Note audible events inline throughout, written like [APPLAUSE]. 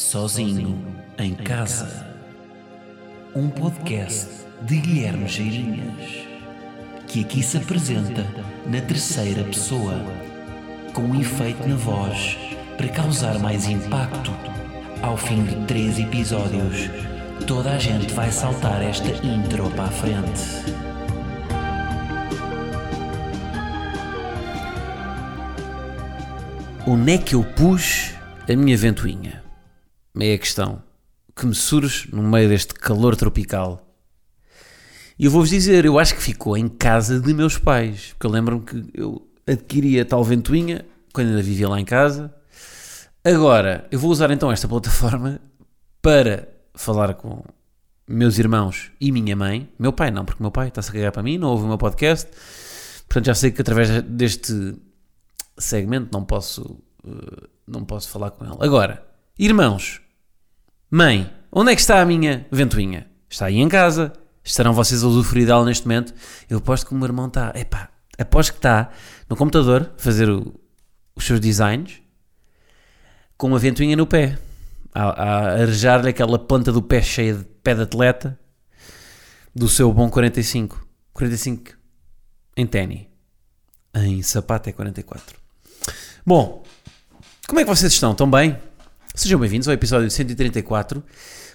Sozinho em Casa. Um podcast de Guilherme Geirinhas, que aqui se apresenta na terceira pessoa, com um efeito na voz para causar mais impacto. Ao fim de três episódios, toda a gente vai saltar esta intro para a frente. Onde é que eu pus a minha ventoinha? É a questão que me surge no meio deste calor tropical. E eu vou-vos dizer, eu acho que ficou em casa de meus pais. Porque eu lembro-me que eu adquiri a tal ventoinha quando ainda vivia lá em casa. Agora, eu vou usar então esta plataforma para falar com meus irmãos e minha mãe. Meu pai não, porque meu pai está-se a cagar para mim, não ouve o meu podcast. Portanto, já sei que através deste segmento não posso, uh, não posso falar com ele. Agora, irmãos, mãe, onde é que está a minha ventoinha? Está aí em casa. Estarão vocês a usufruir dela neste momento? Eu aposto que o meu irmão está, epá, aposto que está no computador a fazer o, os seus designs com uma ventoinha no pé, a, a arejar-lhe aquela planta do pé cheia de pé de atleta do seu bom 45. 45 em ténis. Em sapato é 44. Bom, como é que vocês estão? Estão bem? Sejam bem-vindos ao episódio 134.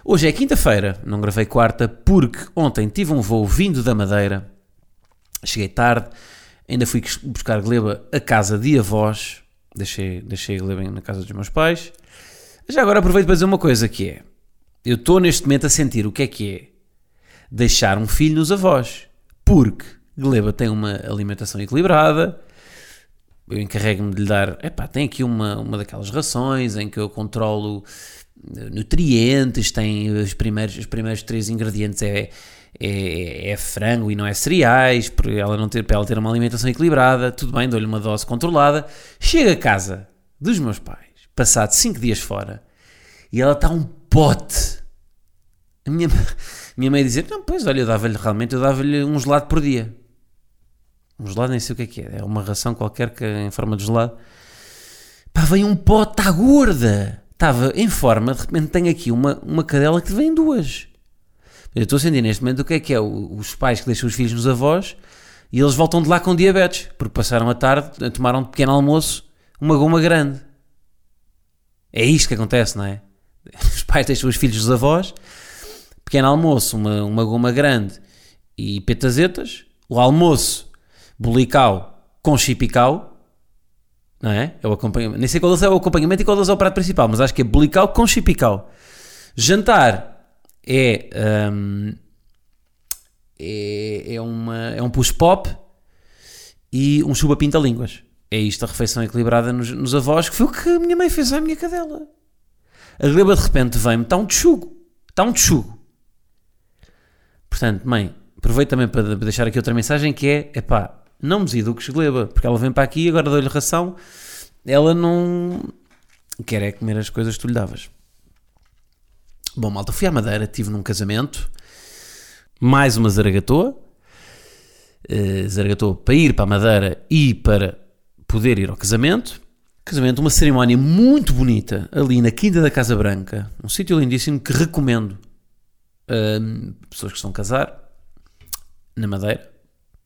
Hoje é quinta-feira, não gravei quarta porque ontem tive um voo vindo da Madeira. Cheguei tarde, ainda fui buscar Gleba a casa de avós. Deixei, deixei Gleba na casa dos meus pais. Já agora aproveito para dizer uma coisa que é... Eu estou neste momento a sentir o que é que é deixar um filho nos avós. Porque Gleba tem uma alimentação equilibrada, eu encarrego-me de lhe dar, epá, tem aqui uma, uma daquelas rações em que eu controlo nutrientes, tem os primeiros, os primeiros três ingredientes é, é, é frango e não é cereais, para ela, não ter, para ela ter uma alimentação equilibrada, tudo bem, dou-lhe uma dose controlada, chega a casa dos meus pais, passado cinco dias fora, e ela está um pote. A minha, [LAUGHS] minha mãe dizer, não, pois, olha, eu dava-lhe realmente, eu dava-lhe um gelado por dia. Um gelado nem sei o que é que é. É uma ração qualquer que em forma de gelado. Pá, vem um pote, está gorda. Estava em forma, de repente tenho aqui uma, uma cadela que vem duas. Eu estou a sentir neste momento o que é que é os pais que deixam os filhos nos avós e eles voltam de lá com diabetes, porque passaram a tarde, tomaram de pequeno almoço uma goma grande. É isto que acontece, não é? [LAUGHS] Os pais deixam os filhos dos avós, pequeno almoço, uma, uma goma grande e petazetas, o almoço bulical com chipicau, não é? É o acompanhamento. Nem sei qual é o acompanhamento e qual é o prato principal, mas acho que é bulical com chipicau. Jantar é, um, é, é, uma, é um push pop e um chuba pinta línguas. É isto a refeição equilibrada nos, nos, avós, que foi o que a minha mãe fez à minha cadela. A gleba de repente vem-me, está um tchugo. Está um tchugo. Portanto, mãe, aproveito também para deixar aqui outra mensagem que é, epá, não me eduques gleba, porque ela vem para aqui agora dou-lhe ração, ela não quer é comer as coisas que tu lhe davas. Bom, malta, fui à Madeira, estive num casamento, mais uma zaragatoa, uh, zaragatoa para ir para a Madeira e para poder ir ao casamento. Casamento, uma cerimónia muito bonita ali na Quinta da Casa Branca, um sítio lindíssimo que recomendo uh, pessoas que estão a casar na Madeira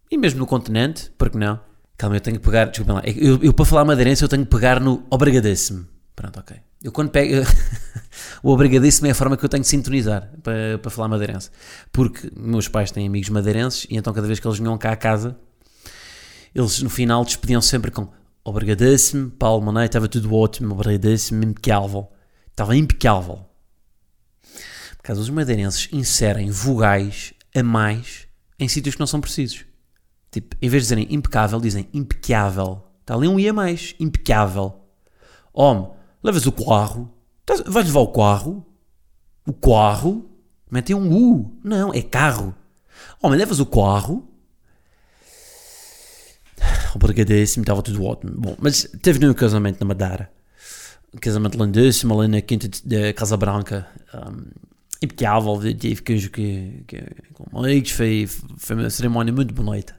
e mesmo no continente, porque não? Calma, eu tenho que pegar, desculpa lá, eu, eu para falar madeirense eu tenho que pegar no obrigadíssimo. Pronto, ok. Eu quando pego, [LAUGHS] o obrigadíssimo é a forma que eu tenho de sintonizar para, para falar madeirense. Porque meus pais têm amigos madeirenses e então cada vez que eles vinham cá a casa, eles no final despediam sempre com obrigadíssimo, Paulo Monet, estava tudo ótimo, obrigadíssimo, impecável. Estava impecável. Por causa os madeirenses inserem vogais a mais em sítios que não são precisos. Tipo, em vez de dizerem impecável, dizem impecável. Está ali um i a mais. Impecável. Homem, levas o carro. Vais levar o carro? O carro? Metem um U. Não, é carro. Homem, levas o carro? [SIGHS] Obrigadíssimo, estava tudo ótimo. Bom, mas teve um casamento na Madeira. Um casamento lindíssimo ali na quinta da Casa Branca. Um, impecável, tive que, que, que, com amigos, foi, foi uma cerimónia muito bonita.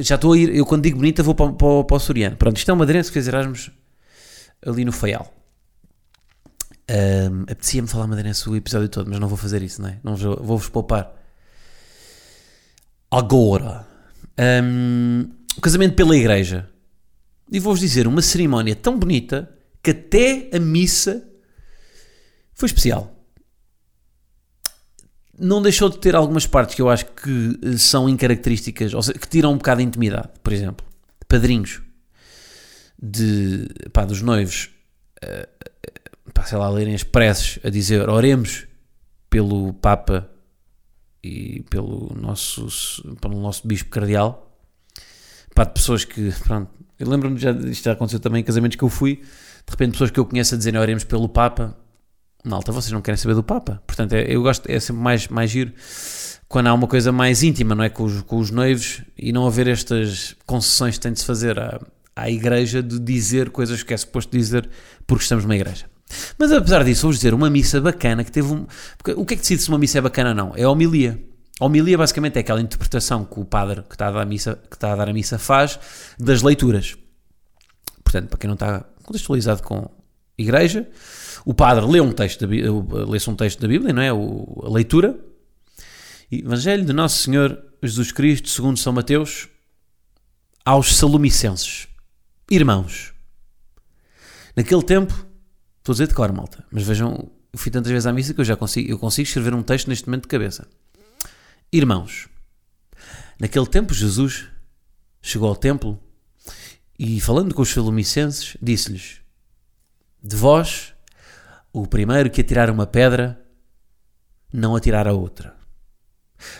Já estou a ir, eu quando digo bonita vou para, para, para o Soriano. Pronto, isto é uma madeirense que fez Erasmus ali no Feial. Um, Apetecia-me falar madeirense o episódio todo, mas não vou fazer isso, não é? Não vou- Vou-vos poupar. Agora, um, o casamento pela igreja. E vou-vos dizer, uma cerimónia tão bonita que até a missa foi especial. Não deixou de ter algumas partes que eu acho que eh, são incaracterísticas, ou seja, que tiram um bocado de intimidade. Por exemplo, padrinhos de, pá, dos noivos, eh, pá, sei lá, lerem as preces a dizer oremos pelo Papa e pelo nosso, pelo nosso Bispo Cardeal, pá, de pessoas que, [LAUGHS] pronto, eu lembro-me, já, isto já aconteceu também em casamentos que eu fui, de repente pessoas que eu conheço a dizerem oremos pelo Papa, malta, vocês não querem saber do Papa, portanto é- eu gosto, é sempre mais, mais giro quando há uma coisa mais íntima, não é, com os, com os noivos e não haver estas concessões que tem de se fazer à, à igreja de dizer coisas que é suposto dizer porque estamos numa igreja. Mas apesar disso, vou dizer uma missa bacana que teve um. O que é que decide se uma missa é bacana ou não? É a homilia. A homilia basicamente é aquela interpretação que o padre que está a dar a missa, que está a, dar a missa faz das leituras. Portanto, para quem não está contextualizado com igreja, o padre lê um texto lê-se um texto da Bíblia, não é? O- a leitura. Evangelho de Nosso Senhor Jesus Cristo, segundo São Mateus, aos Salomicenses. Irmãos, naquele tempo, estou a dizer de cor, malta, mas vejam, eu fui tantas vezes à missa que eu já consigo, eu consigo escrever um texto neste momento de cabeça. Irmãos, naquele tempo Jesus chegou ao templo e, falando com os Salomicenses, disse-lhes: De vós, o primeiro que atirar uma pedra, não atirar a outra.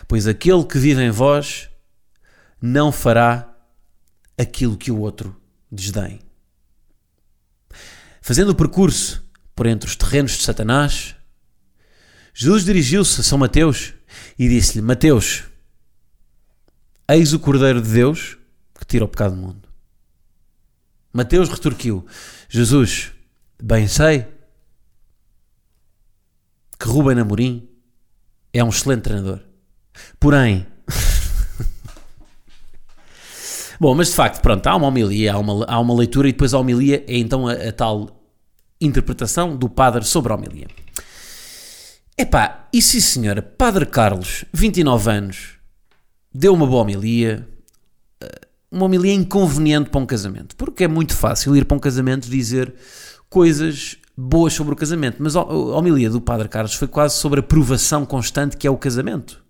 Pois aquele que vive em vós não fará aquilo que o outro desdém. Fazendo o percurso por entre os terrenos de Satanás, Jesus dirigiu-se a São Mateus e disse-lhe: Mateus, eis o Cordeiro de Deus que tira o pecado do mundo. Mateus retorquiu: Jesus, bem sei que Ruben Amorim é um excelente treinador. Porém, [LAUGHS] Bom, mas de facto, pronto, há uma homilia, há uma, há uma leitura e depois a homilia é então a, a tal interpretação do padre sobre a homilia. Epá, e sim senhora, Padre Carlos, 29 anos, deu uma boa homilia, eh, uma homilia inconveniente para um casamento, porque é muito fácil ir para um casamento dizer coisas boas sobre o casamento, mas a homilia do Padre Carlos foi quase sobre a provação constante que é o casamento.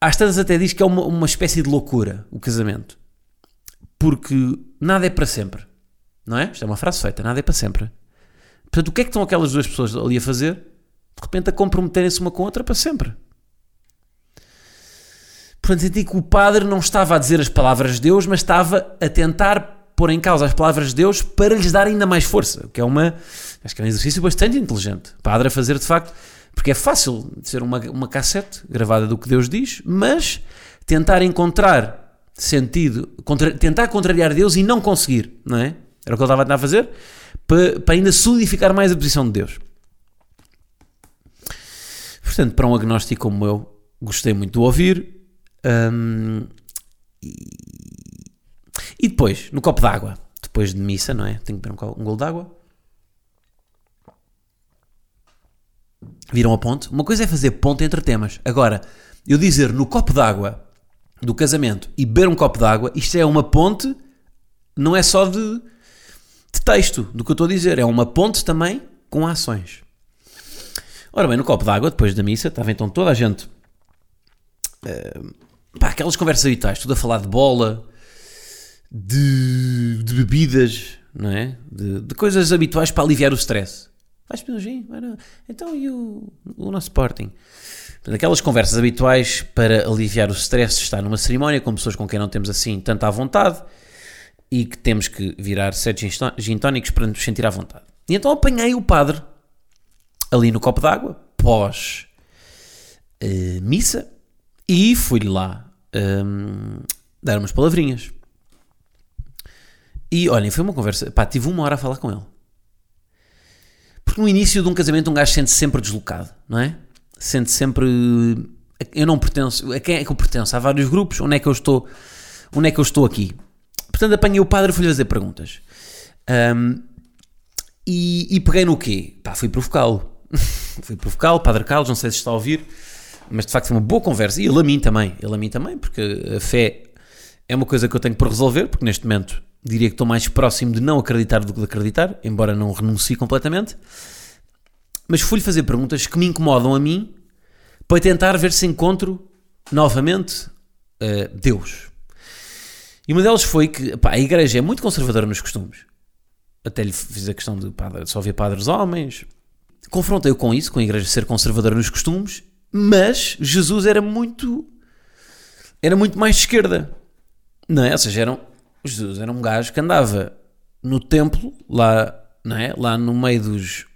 Às tantas até diz que é uma, uma espécie de loucura o casamento. Porque nada é para sempre. Não é? Isto é uma frase feita, nada é para sempre. Portanto, o que é que estão aquelas duas pessoas ali a fazer? De repente a comprometerem-se uma com a outra para sempre. Portanto, senti que o padre não estava a dizer as palavras de Deus, mas estava a tentar pôr em causa as palavras de Deus para lhes dar ainda mais força. Que é uma. Acho que é um exercício bastante inteligente. O padre a fazer de facto. Porque é fácil ser uma, uma cassete gravada do que Deus diz, mas tentar encontrar sentido, contra- tentar contrariar Deus e não conseguir, não é? Era o que ele estava a fazer para, para ainda solidificar mais a posição de Deus. Portanto, para um agnóstico como eu, gostei muito de ouvir. hum, e, e depois, no copo d'água, depois de missa, não é? Tenho que beber um, um golo d'água. Viram a ponte? Uma coisa é fazer ponte entre temas. Agora, eu dizer no copo d'água do casamento e beber um copo d'água, isto é uma ponte, não é só de, de texto do que eu estou a dizer, é uma ponte também com ações. Ora bem, no copo d'água, depois da missa, estava então toda a gente. eh, pá, aquelas conversas habituais, tudo a falar de bola, de, de bebidas, não é? De, de coisas habituais para aliviar o stress. Vais beber um gin? Então e o, o nosso Sporting? Aquelas conversas habituais para aliviar o stress de estar numa cerimónia com pessoas com quem não temos assim tanta à vontade e que temos que virar sete gin tó- gin tónicos para nos sentir à vontade. E então apanhei o padre ali no copo d'água, pós eh, missa, e fui-lhe lá hum, dar umas palavrinhas. E olhem, foi uma conversa. Pá, tive uma hora a falar com ele. Porque no início de um casamento um gajo sente-se sempre deslocado, não é? Sente sempre. Eu não pertenço. A quem é que eu pertenço? Há vários grupos. Onde é que eu estou? Onde é que eu estou aqui? Portanto, apanhei o padre e fui-lhe fazer perguntas. Hum, E, e peguei no quê? Pá, fui provocá-lo. [LAUGHS] fui provocá-lo, Padre Carlos, não sei se está a ouvir, mas de facto foi uma boa conversa. E ele a mim também, ele a mim também, porque a fé é uma coisa que eu tenho por resolver, porque neste momento diria que estou mais próximo de não acreditar do que de acreditar, embora não renuncie completamente. Mas fui-lhe fazer perguntas que me incomodam a mim para tentar ver se encontro novamente uh, Deus. E uma delas foi que pá, a igreja é muito conservadora nos costumes. Até lhe fiz a questão de pá, só ver padres homens. Confrontei-o com isso, com a igreja ser conservadora nos costumes, mas Jesus era muito. era muito mais de esquerda. Não é? Ou seja, Jesus era um gajo que andava no templo, lá, não é? lá no meio dos.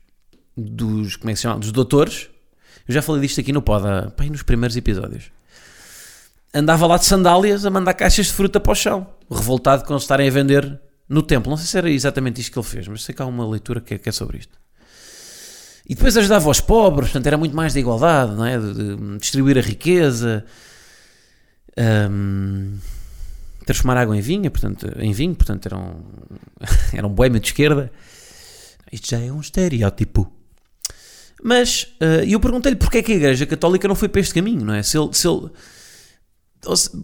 dos. como é que se chama? dos doutores. Eu já falei disto aqui no pod, pá, nos primeiros episódios andava lá de sandálias a mandar caixas de fruta para o chão, revoltado com eles estarem a vender no templo. Não sei se era exatamente isto que ele fez, mas sei que há uma leitura que é, é sobre isto. E depois ajudava os pobres, portanto era muito mais da igualdade, não é? De distribuir a riqueza, um, transformar água em vinho, portanto, em vinho, portanto era um, [LAUGHS] era um boêmio de esquerda. Isto já é um estereótipo. Mas uh, eu perguntei-lhe porque é que a Igreja Católica não foi para este caminho, não é? Se ele, se ele,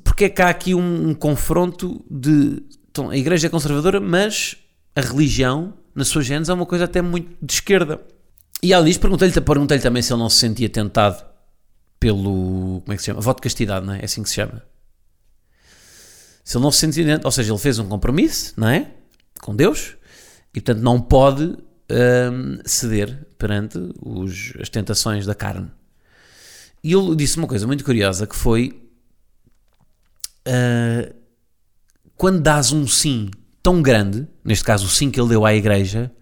porque é que há aqui um, um confronto de. Então, a igreja é conservadora, mas a religião, na sua gênese, é uma coisa até muito de esquerda. E além disso, perguntei-lhe perguntei também se ele não se sentia tentado pelo. Como é que se chama? Voto de castidade, não é? É assim que se chama. Se ele não se sentia. Ou seja, ele fez um compromisso, não é? Com Deus, e portanto não pode hum, ceder perante os, as tentações da carne. E ele disse uma coisa muito curiosa que foi uh, quando dás um sim tão grande, neste caso o sim que ele deu à igreja,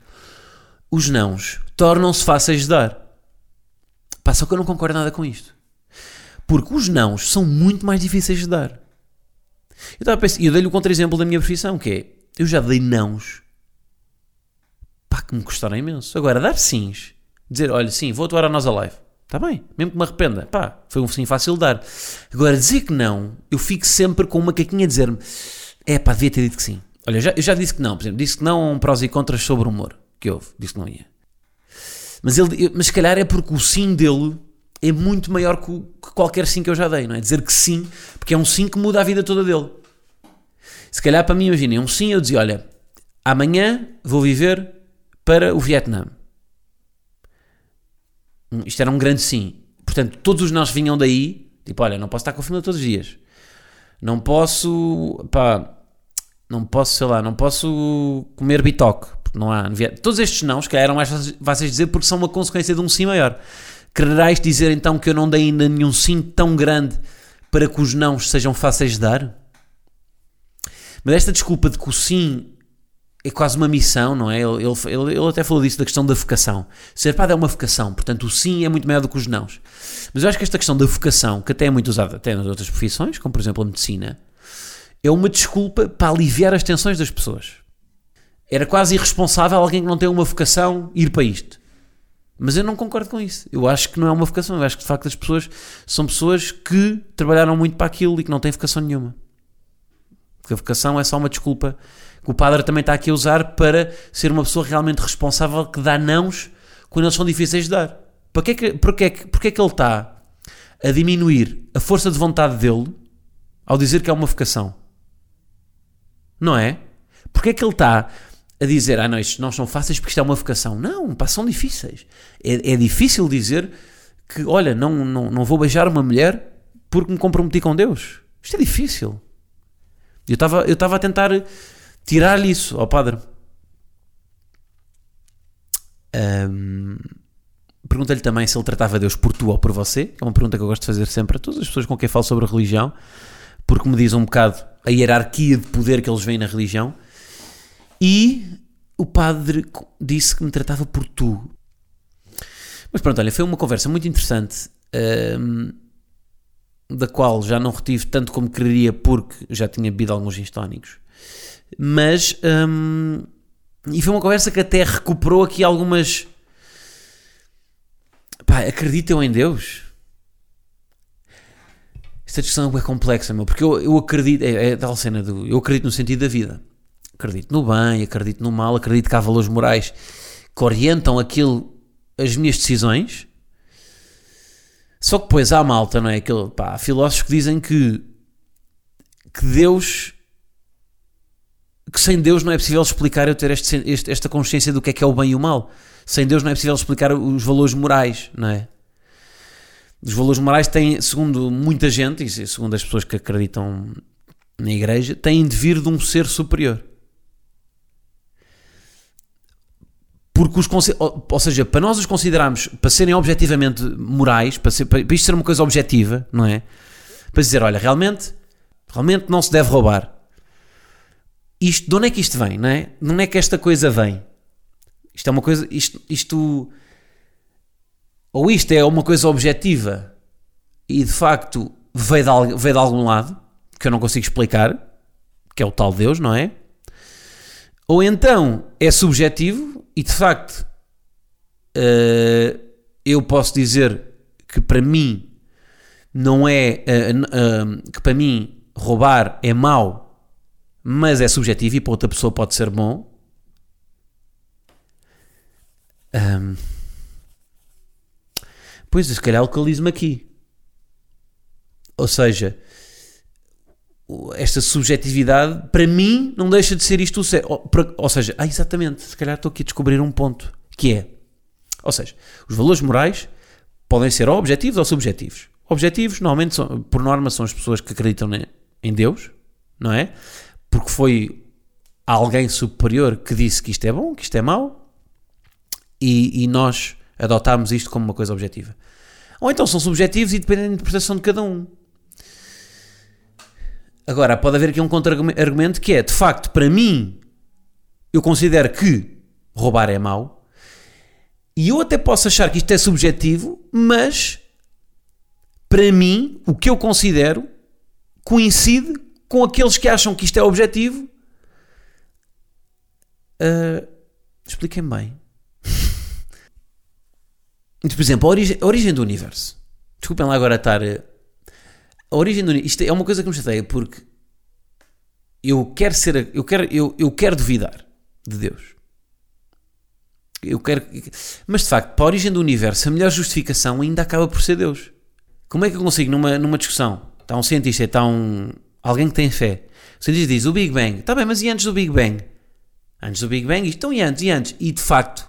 os nãos tornam-se fáceis de dar. Pá, só que eu não concordo nada com isto. Porque os nãos são muito mais difíceis de dar. Eu estava a pensar, eu dei-lhe o contra-exemplo da minha profissão, que é, eu já dei nãos, pá, que me custaram imenso. Agora, dar sims, dizer, olha, sim, vou atuar a nossa live. Está bem, mesmo que me arrependa. Pá, foi um sim fácil de dar. Agora, dizer que não, eu fico sempre com uma caquinha a dizer-me: é pá, devia ter dito que sim. Olha, já, eu já disse que não, por exemplo, disse que não a um prós e contras sobre o humor, que houve, disse que não ia. Mas, ele, mas se calhar é porque o sim dele é muito maior que, que qualquer sim que eu já dei, não é? Dizer que sim, porque é um sim que muda a vida toda dele. Se calhar para mim, imaginem, um sim eu dizia: olha, amanhã vou viver para o Vietnã. Isto era um grande sim. Portanto, todos os nós vinham daí, tipo, olha, não posso estar com a família todos os dias. Não posso, pá, não posso, sei lá, não posso comer bitoque, porque não há. Todos estes não, que eram mais fáceis de dizer porque são uma consequência de um sim maior. Quererás dizer então que eu não dei ainda nenhum sim tão grande para que os não sejam fáceis de dar? Mas esta desculpa de que o sim é quase uma missão, não é? Ele, ele, ele, até falou disso da questão da vocação. Ser padre é uma vocação, portanto o sim é muito maior do que os nãos. Mas eu acho que esta questão da vocação, que até é muito usada até nas outras profissões, como por exemplo a medicina, é uma desculpa para aliviar as tensões das pessoas. Era quase irresponsável alguém que não tem uma vocação ir para isto. Mas eu não concordo com isso. Eu acho que não é uma vocação. Eu acho que de facto as pessoas são pessoas que trabalharam muito para aquilo e que não têm vocação nenhuma. Porque a vocação é só uma desculpa que o padre também está aqui a usar para ser uma pessoa realmente responsável que dá nãos quando eles são difíceis de dar. Porquê que, porquê, porquê que ele está a diminuir a força de vontade dele ao dizer que é uma vocação? Não é? Porquê que ele está a dizer, ah não, estes não são fáceis porque isto é uma vocação? Não, pá, são difíceis. É, é difícil dizer que, olha, não, não, não vou beijar uma mulher porque me comprometi com Deus. Isto é difícil. Eu estava eu a tentar tirar-lhe isso ao padre. Um, Perguntei-lhe também se ele tratava Deus por tu ou por você, é uma pergunta que eu gosto de fazer sempre a todas as pessoas com quem falo sobre a religião, porque me diz um bocado a hierarquia de poder que eles veem na religião. E o padre disse que me tratava por tu. Mas pronto, olha, foi uma conversa muito interessante, um, da qual já não retive tanto como queria, porque já tinha bebido alguns instónicos. Mas. Hum, e foi uma conversa que até recuperou aqui algumas. Pá, acreditam em Deus? Esta discussão é complexa, meu, porque eu, eu acredito. É, é tal cena do. Eu acredito no sentido da vida. Acredito no bem, acredito no mal, acredito que há valores morais que orientam aquilo, as minhas decisões. Só que depois há malta, não é? Aquele, pá, há filósofos que dizem que, que Deus, que sem Deus não é possível explicar eu ter este, este, esta consciência do que é que é o bem e o mal. Sem Deus não é possível explicar os valores morais, não é? Os valores morais têm, segundo muita gente, e segundo as pessoas que acreditam na igreja, têm de vir de um ser superior. Porque os ou seja, para nós os considerarmos para serem objetivamente morais, para, ser, para isto ser uma coisa objetiva, não é? Para dizer, olha, realmente, realmente não se deve roubar. Isto, de onde é que isto vem, não é? De onde é que esta coisa vem? Isto é uma coisa, isto, isto ou isto é uma coisa objetiva e de facto veio de, veio de algum lado, que eu não consigo explicar, que é o tal Deus, não é? Ou então é subjetivo e de facto uh, eu posso dizer que para mim não é uh, uh, que para mim roubar é mau, mas é subjetivo e para outra pessoa pode ser bom. Um, pois, se calhar localizo-me aqui. Ou seja, esta subjetividade, para mim, não deixa de ser isto o certo. Ou, ou, seja, ah, exatamente, se calhar estou aqui a descobrir um ponto, que é, ou seja, os valores morais podem ser ou objetivos ou subjetivos. Objetivos, normalmente, são, por norma, são as pessoas que acreditam em Deus, não é? Porque foi alguém superior que disse que isto é bom, que isto é mau, e, e nós adotámos isto como uma coisa objetiva. Ou então são subjetivos e dependem da interpretação de cada um. Agora, pode haver aqui um contra-argumento que é, de facto, para mim, eu considero que roubar é mau. E eu até posso achar que isto é subjetivo, mas para mim, o que eu considero coincide com aqueles que acham que isto é objetivo. Uh, Expliquem bem. [LAUGHS] Por exemplo, a origem, a origem do universo. Desculpem lá agora estar a origem do isto é uma coisa que me chateia porque eu quero ser, eu quero, eu, eu quero duvidar de Deus. Eu quero, mas de facto, para a origem do universo, a melhor justificação ainda acaba por ser Deus. Como é que eu consigo numa, numa discussão? Está um cientista, está um alguém que tem fé. O cientista diz o Big Bang, está bem, mas e antes do Big Bang? Antes do Big Bang, então e antes, e antes? E de facto,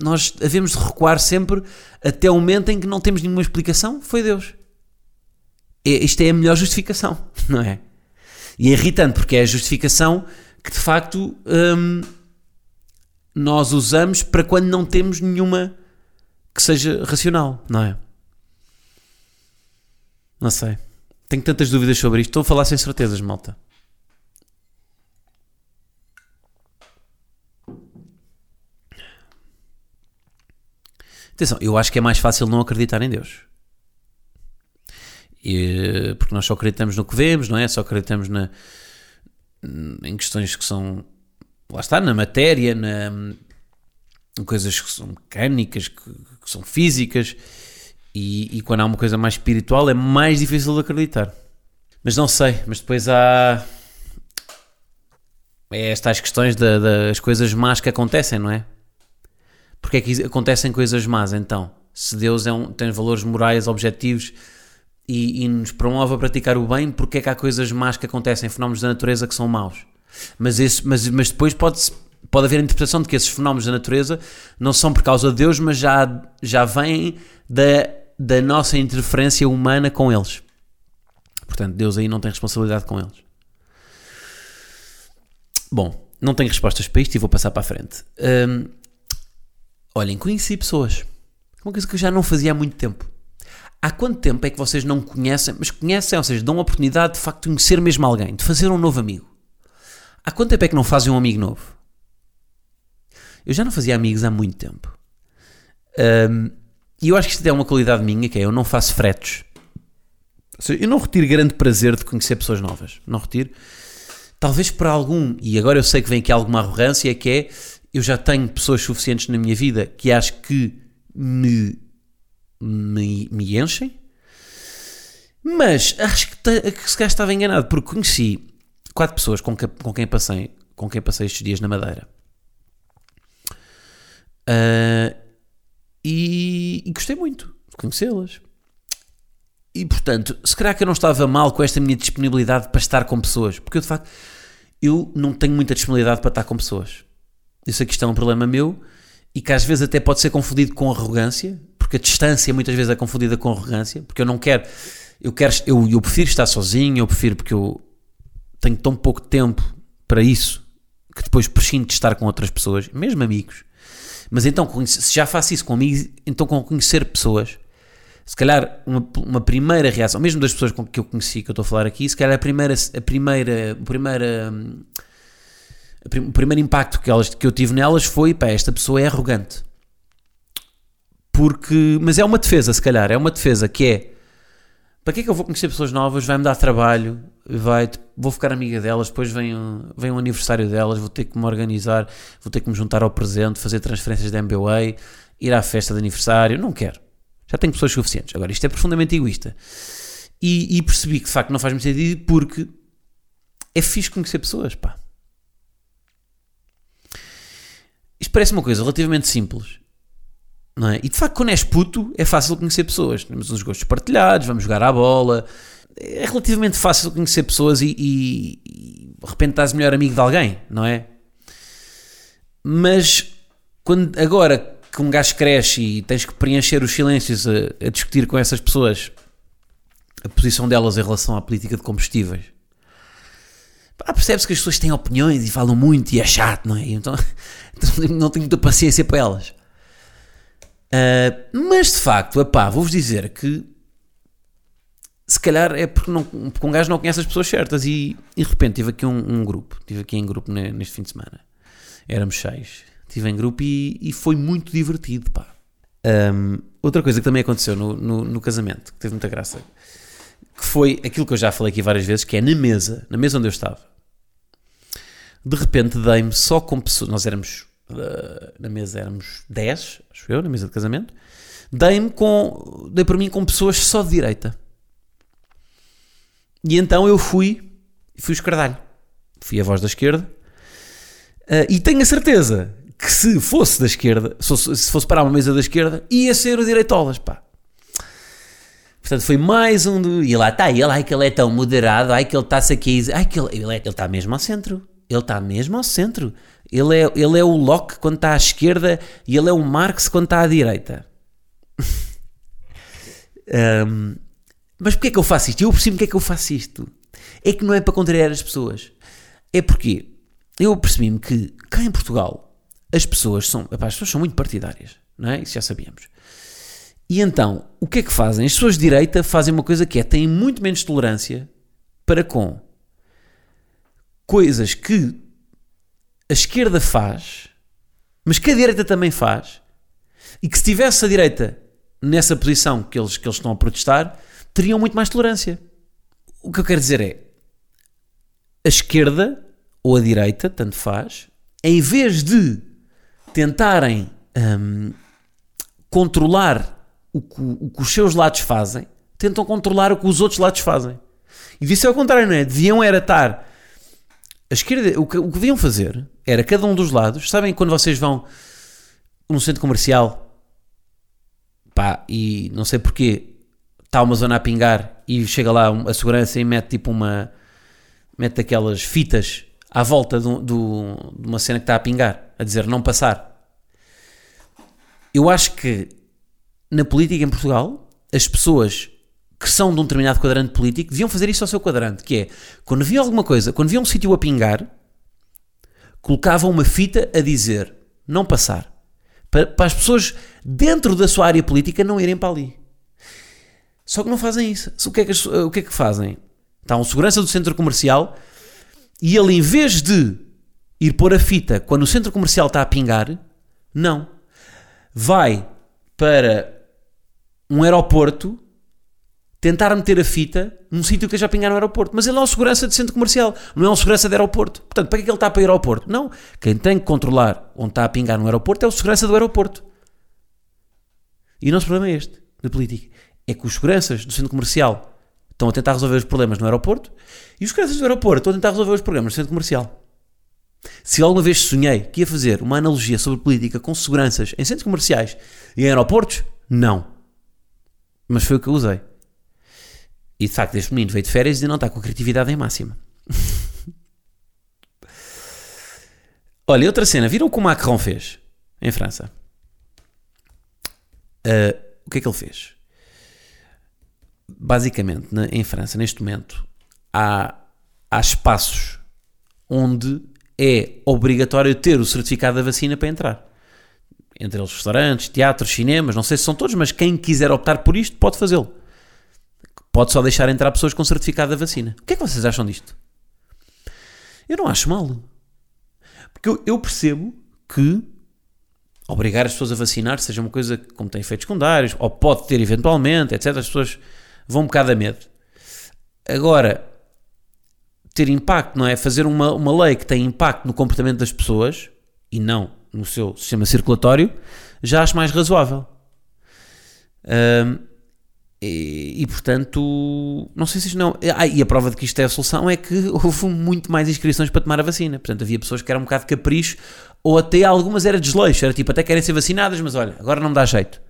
nós havemos de recuar sempre até o momento em que não temos nenhuma explicação, foi Deus. É, isto é a melhor justificação, [LAUGHS] não é? E é irritante porque é a justificação que de facto hum, nós usamos para quando não temos nenhuma que seja racional, não é? Não sei. Tenho tantas dúvidas sobre isto. Estou a falar sem certezas, malta. Atenção, eu acho que é mais fácil não acreditar em Deus. E, porque nós só acreditamos no que vemos, não é? Só acreditamos na, em questões que são. Lá está, na matéria, na, em coisas que são mecânicas, que, que são físicas. E, e, quando há uma coisa mais espiritual é mais difícil de acreditar. Mas não sei, mas depois há. É estas questões da, das coisas más que acontecem, não é? Porque é que acontecem coisas más então? Se Deus é um, tem valores morais, objetivos e, e, nos promove a praticar o bem, porque é que há coisas más que acontecem, fenómenos da natureza que são maus? Mas, esse, mas, mas depois pode, pode haver a interpretação de que esses fenómenos da natureza não são por causa de Deus, mas já, já vêm da, da nossa interferência humana com eles. Portanto, Deus aí não tem responsabilidade com eles. Bom, não tenho respostas para isto e vou passar para a frente. Um, Olhem, conheci pessoas. Uma coisa que eu já não fazia há muito tempo. Há quanto tempo é que vocês não conhecem, mas conhecem, ou seja, dão a oportunidade de facto de conhecer mesmo alguém, de fazer um novo amigo? Há quanto tempo é que não fazem um amigo novo? Eu já não fazia amigos há muito tempo. Um, e eu acho que isto é uma qualidade minha, que é eu não faço fretes. Eu não retiro grande prazer de conhecer pessoas novas. Não retiro. Talvez para algum, e agora eu sei que vem aqui alguma arrogância, que é eu já tenho pessoas suficientes na minha vida que acho que me, me, me enchem, mas acho que, que se calhar estava enganado, porque conheci quatro pessoas com, que, com, quem passei, com quem passei estes dias na Madeira. Uh, e, e gostei muito de conhecê-las. E portanto, se calhar que eu não estava mal com esta minha disponibilidade para estar com pessoas, porque eu de facto eu não tenho muita disponibilidade para estar com pessoas. Que isto é um problema meu e que às vezes até pode ser confundido com arrogância, porque a distância muitas vezes é confundida com arrogância, porque eu não quero, eu quero, eu, eu prefiro estar sozinho, eu prefiro porque eu tenho tão pouco tempo para isso que depois prescindo de estar com outras pessoas, mesmo amigos. Mas então, se já faço isso com amigos, então com conhecer pessoas, se calhar uma, uma primeira reação, mesmo das pessoas com que eu conheci, que eu estou a falar aqui, se calhar a primeira, a primeira, a primeira o primeiro impacto que, elas, que eu tive nelas foi, pá, esta pessoa é arrogante. Porque, mas é uma defesa, se calhar, é uma defesa que é, para que é que eu vou conhecer pessoas novas, vai-me dar trabalho, vai, vou ficar amiga delas, depois vem, o aniversário delas, vou ter que me organizar, vou ter que me juntar ao presente, fazer transferências de MBA, ir à festa de aniversário, não quero. Já tenho pessoas suficientes. Agora, isto é profundamente egoísta. E, e percebi que de facto não faz muito sentido porque é fixe conhecer pessoas, pá. Isto parece uma coisa relativamente simples. Não é? E de facto, quando és puto, é fácil conhecer pessoas. Temos uns gostos partilhados, vamos jogar à bola. É relativamente fácil conhecer pessoas e, e, e de repente estás melhor amigo de alguém, não é? Mas quando agora que um gajo cresce e tens que preencher os silêncios a, a discutir com essas pessoas a posição delas em relação à política de combustíveis percebe-se que as pessoas têm opiniões e falam muito e é chato, não é? Então, [LAUGHS] então não tenho muita paciência para elas. Uh, mas de facto, epá, vou-vos dizer que se calhar é porque, não, porque um gajo não conhece as pessoas certas e, e de repente tive aqui um, um, grupo, tive aqui em grupo neste fim de semana. Éramos seis. Estive em grupo e, e foi muito divertido, pá. Um, outra coisa que também aconteceu no, no, no casamento, que teve muita graça, que foi aquilo que eu já falei aqui várias vezes, que é na mesa, na mesa onde eu estava de repente dei-me só com pessoas. Nós éramos. Uh, na mesa éramos 10, acho eu, na mesa de casamento. Dei-me com. Dei para mim com pessoas só de direita. E então eu fui. Fui o escardalho. Fui a voz da esquerda. Uh, e tenho a certeza que se fosse da esquerda, se fosse para uma mesa da esquerda, ia ser o direitolas, pá. Portanto, foi mais um do. E lá está ele, ai que ele é tão moderado, ai que ele está-se aqui. Ai que ele, ele, é, ele está mesmo ao centro. Ele está mesmo ao centro. Ele é, ele é o Locke quando está à esquerda e ele é o Marx quando está à direita. [LAUGHS] um, mas porquê é que eu faço isto? Eu percebo porque é que eu faço isto. É que não é para contrariar as pessoas. É porque eu percebi-me que cá em Portugal as pessoas são, epá, as pessoas são muito partidárias, não é? Isso já sabíamos. E então, o que é que fazem? As pessoas de direita fazem uma coisa que é, têm muito menos tolerância para com coisas que a esquerda faz, mas que a direita também faz, e que se tivesse a direita nessa posição que eles, que eles estão a protestar, teriam muito mais tolerância. O que eu quero dizer é, a esquerda ou a direita, tanto faz, em vez de tentarem hum, controlar o que, o que, os seus lados fazem, tentam controlar o que os outros lados fazem. E isso é o contrário, não é? Deviam era estar a esquerda, o que, o que deviam fazer era cada um dos lados, sabem quando vocês vão num centro comercial, pá, e não sei porquê, está uma zona a pingar e chega lá a segurança e mete tipo uma, mete aquelas fitas à volta do, do, de uma cena que está a pingar, a dizer não passar. Eu acho que na política em Portugal, as pessoas que são de um determinado quadrante político deviam fazer isso ao seu quadrante, que é, quando via alguma coisa, quando via um sítio a pingar, colocavam uma fita a dizer, não passar, para, para as pessoas dentro da sua área política não irem para ali. Só que não fazem isso. O que é que, o que, é que fazem? Está um segurança do centro comercial e ele, em vez de ir pôr a fita quando o centro comercial está a pingar, não. Vai para um aeroporto tentar meter a fita num sítio que esteja a pingar no aeroporto. Mas ele é um segurança de centro comercial, não é um segurança de aeroporto. Portanto, para que é que ele está para ir ao aeroporto? Não. Quem tem que controlar onde está a pingar no aeroporto é o segurança do aeroporto. E o nosso problema é este, da política. É que os seguranças do centro comercial estão a tentar resolver os problemas no aeroporto e os seguranças do aeroporto estão a tentar resolver os problemas no centro comercial. Se alguma vez sonhei que ia fazer uma analogia sobre política com seguranças em centros comerciais e em aeroportos, não. Mas foi o que eu usei. E de facto, este menino veio de férias e não está com a criatividade em máxima. Olha, outra cena. Viram o que o Macron fez em França? Uh, o que é que ele fez? Basicamente, na, em França, neste momento, há, há espaços onde é obrigatório ter o certificado da vacina para entrar. Entre eles restaurantes, teatros, cinemas, não sei se são todos, mas quem quiser optar por isto pode fazê-lo. Pode só deixar entrar pessoas com certificado da vacina. O que é que vocês acham disto? Eu não acho mal. Porque eu, eu percebo que obrigar as pessoas a vacinar seja uma coisa como tem efeitos secundários, ou pode ter eventualmente, etc. As pessoas vão um bocado a medo. Agora, ter impacto, não é? Fazer uma, uma lei que tem impacto no comportamento das pessoas e não no seu sistema circulatório, já acho mais razoável. Um, e, e, portanto, não sei se isto não. Ah, e a prova de que isto é a solução é que [LAUGHS] houve muito mais inscrições para tomar a vacina. Portanto, havia pessoas que eram um bocado de capricho, ou até algumas era desleixo. Era tipo, até querem ser vacinadas, mas olha, agora não me dá jeito.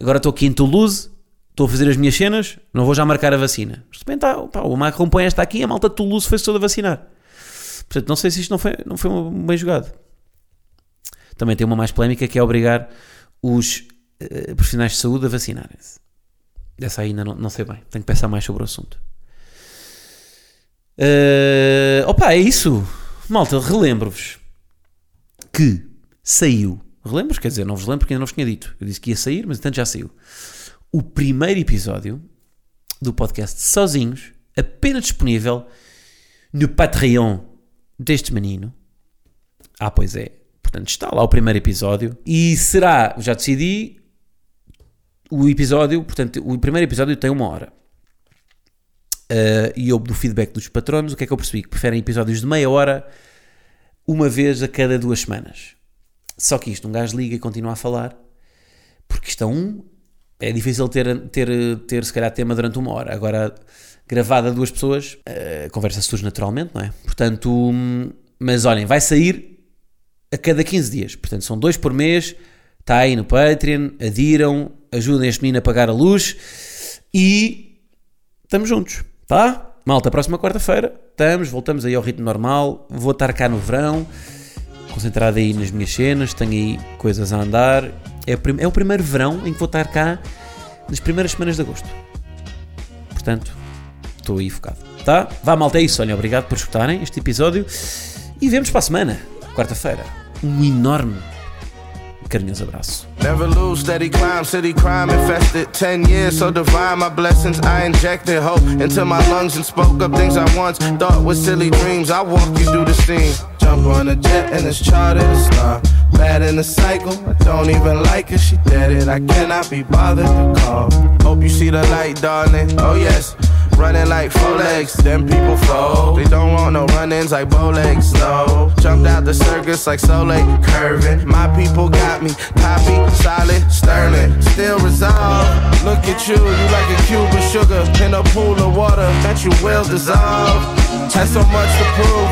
Agora estou aqui em Toulouse, estou a fazer as minhas cenas, não vou já marcar a vacina. Mas de repente, tá, pá, o Macron põe esta aqui, a malta de Toulouse foi-se toda a vacinar. Portanto, não sei se isto não foi, não foi bem jogado. Também tem uma mais polémica que é obrigar os uh, profissionais de saúde a vacinarem-se. Essa ainda não, não sei bem, tenho que pensar mais sobre o assunto. Uh, opa, é isso. Malta, relembro-vos que saiu. Relembro-vos, quer dizer, não vos lembro porque ainda não vos tinha dito. Eu disse que ia sair, mas entanto já saiu o primeiro episódio do podcast Sozinhos, apenas disponível no Patreon deste menino. Ah, pois é. Portanto, está lá o primeiro episódio. E será, já decidi, o episódio, portanto, o primeiro episódio tem uma hora. Uh, e eu, do feedback dos patronos, o que é que eu percebi? Que preferem episódios de meia hora, uma vez a cada duas semanas. Só que isto, um gajo liga e continua a falar, porque isto é um é difícil ter, ter, ter se calhar tema durante uma hora. Agora, gravada a duas pessoas, a conversa surge naturalmente, não é? Portanto, mas olhem, vai sair a cada 15 dias. Portanto, são dois por mês. Está aí no Patreon, adiram, ajudem este menino a pagar a luz e estamos juntos, tá? Malta, próxima quarta-feira estamos, voltamos aí ao ritmo normal. Vou estar cá no verão, concentrado aí nas minhas cenas, tenho aí coisas a andar é o, é o primeiro verão em que vou estar cá nas primeiras semanas de agosto. Portanto, estou aí focado. Tá? Vá, malta, é isso. Olha, obrigado por escutarem este episódio e vemos para a semana, quarta-feira. Um enorme Never lose, steady climb, city crime infested. Ten years so divine, my blessings. I injected hope into my lungs and spoke up things I once thought were silly dreams. I walk you through the scene. Jump on a jet and it's chartered a star. Bad in the cycle, I don't even like her, she dead it. I cannot be bothered to call. Hope you see the light, darling. Oh, yes. Running like four legs, them people fold. They don't want no run ins like bow legs, no. Jumped out the circus like Soleil, curving. My people got me, Poppy, solid, sterling. Still resolved. Look at you, you like a cube of sugar in a pool of water that you will dissolve. Had so much to prove,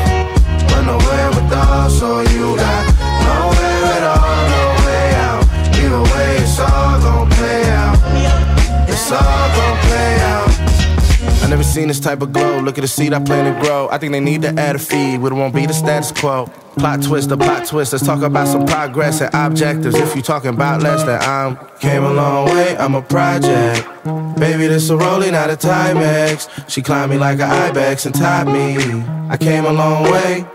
but nowhere with all, so you got nowhere at all, no way out. Either way, it's all gon' play out. It's all gon' play out. I never seen this type of glow. Look at the seed I plan to grow. I think they need to add a feed, but it won't be the status quo. Plot twist, the plot twist. Let's talk about some progress and objectives. If you talking about less, then I'm came a long way. I'm a project. Baby, this a rolling, not a Timex. She climbed me like an ibex and tied me. I came a long way.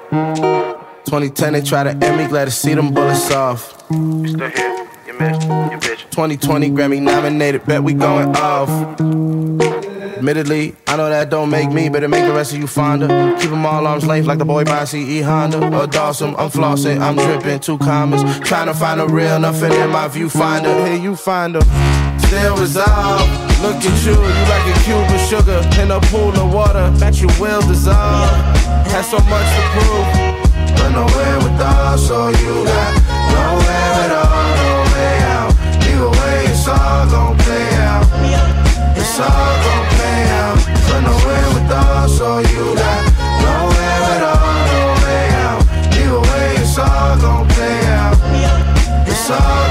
2010, they try to end me. Glad to see them bullets off. You still here? You missed. You bitch. 2020 Grammy nominated. Bet we going off. Admittedly, I know that don't make me, but it make the rest of you fonder. Keep them all arms length like the boy by CE Honda. Or Dawson, I'm flossing, I'm dripping, two commas. Trying to find a real, nothing in my viewfinder. Here you find them. Still resolved. Look at you, you like a cube of sugar in a pool of water that you will dissolve. Had so much to prove, but nowhere with all, so you got nowhere at all, no way out. Either way, it's all gon' play out. It's all gon' all, so you got nowhere at all, no way out. Either way, it's all gon' play out. It's all.